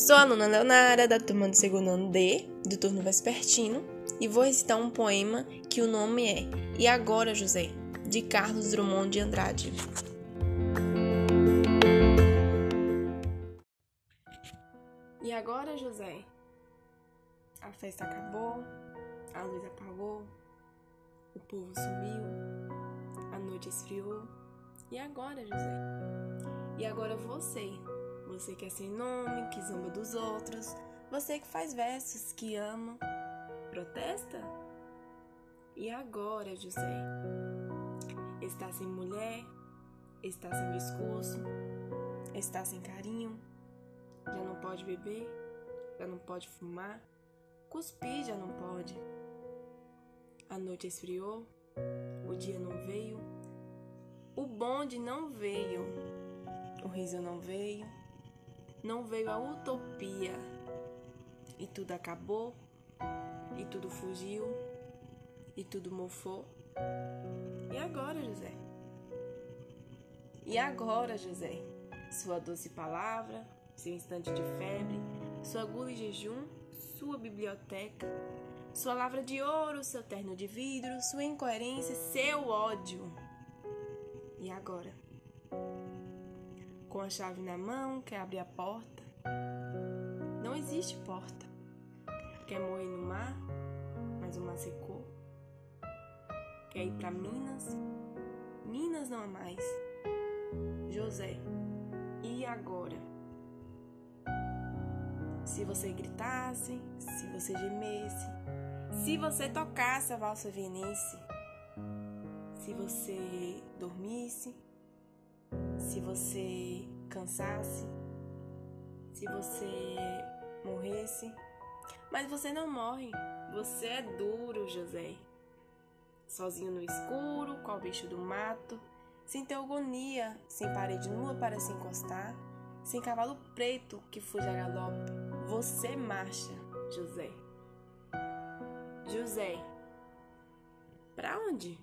Sou a aluna Leonara, da turma do segundo ano D, do turno vespertino, e vou recitar um poema que o nome é E Agora, José, de Carlos Drummond de Andrade. E agora, José? A festa acabou, a luz apagou, o povo sumiu, a noite esfriou. E agora, José? E agora você? Você que é sem nome, que zomba dos outros, você que faz versos que ama, protesta? E agora, José? Está sem mulher, está sem discurso, está sem carinho, já não pode beber, já não pode fumar, cuspir já não pode. A noite esfriou, o dia não veio, o bonde não veio, o riso não veio, não veio a utopia. E tudo acabou, e tudo fugiu, e tudo mofou. E agora, José? E agora, José? Sua doce palavra, seu instante de febre, sua gula e jejum, sua biblioteca, sua lavra de ouro, seu terno de vidro, sua incoerência, seu ódio. E agora? Com a chave na mão, quer abrir a porta? Não existe porta. Quer morrer no mar, mas o mar secou. Quer ir para Minas? Minas não há mais. José, e agora? Se você gritasse, se você gemesse, se você tocasse a valsa vienense, se você dormisse, se você cansasse, se você morresse. Mas você não morre, você é duro, José. Sozinho no escuro, qual bicho do mato, sem ter agonia, sem parede nua para se encostar, sem cavalo preto que fuja a galope. Você marcha, José. José, para onde?